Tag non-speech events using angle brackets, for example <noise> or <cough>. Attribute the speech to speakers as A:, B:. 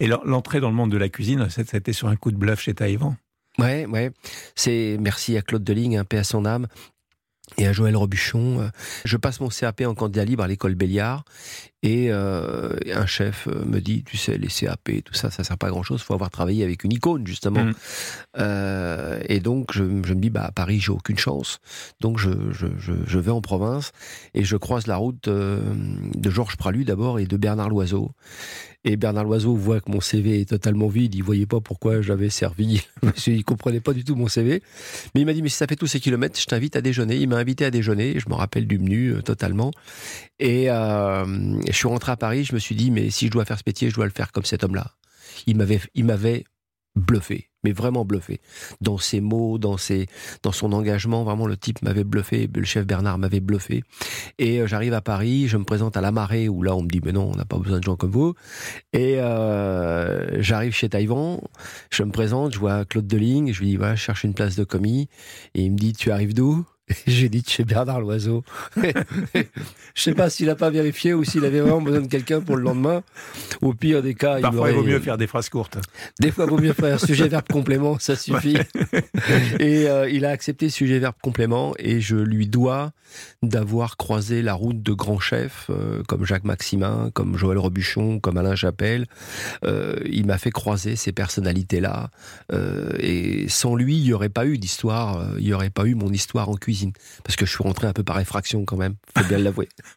A: Et l'entrée dans le monde de la cuisine, c'était sur un coup de bluff chez Taïwan.
B: Ouais, ouais. C'est merci à Claude Deligne, un paix à son âme, et à Joël Robuchon. Euh, je passe mon CAP en candidat libre à l'école Béliard et euh, un chef euh, me dit, tu sais, les CAP, tout ça, ça sert pas à grand chose. Il faut avoir travaillé avec une icône justement. Mmh. Euh, et donc je, je, me dis, bah à Paris, j'ai aucune chance. Donc je, je, je, vais en province et je croise la route euh, de Georges Pralu d'abord et de Bernard Loiseau. Et Bernard Loiseau voit que mon CV est totalement vide. Il voyait pas pourquoi j'avais servi. <laughs> il comprenait pas du tout mon CV. Mais il m'a dit, mais si ça fait tous ces kilomètres, je t'invite à déjeuner. Il m'a invité à déjeuner. Je me rappelle du menu euh, totalement. Et euh, je suis rentré à Paris. Je me suis dit, mais si je dois faire ce métier, je dois le faire comme cet homme-là. Il m'avait, il m'avait bluffé, mais vraiment bluffé. Dans ses mots, dans ses, dans son engagement, vraiment le type m'avait bluffé, le chef Bernard m'avait bluffé. Et euh, j'arrive à Paris, je me présente à la marée où là on me dit mais non, on n'a pas besoin de gens comme vous. Et euh, j'arrive chez Taïwan, je me présente, je vois Claude Deligne, je lui dis voilà, je cherche une place de commis, et il me dit tu arrives d'où? J'ai dit chez Bernard Loiseau. <laughs> je sais pas s'il a pas vérifié ou s'il avait vraiment besoin de quelqu'un pour le lendemain. Au pire des cas,
A: Parfois, il, vaut mieux faire des phrases courtes.
B: Des fois, il vaut mieux faire un sujet verbe complément, ça suffit. <laughs> et euh, il a accepté sujet verbe complément et je lui dois d'avoir croisé la route de grands chefs euh, comme Jacques Maximin, comme Joël Robuchon, comme Alain Chapelle. Euh, il m'a fait croiser ces personnalités-là et sans lui, il n'y aurait pas eu d'histoire, il n'y aurait pas eu mon histoire en cuisine parce que je suis rentré un peu par effraction quand même, faut bien l'avouer. <laughs>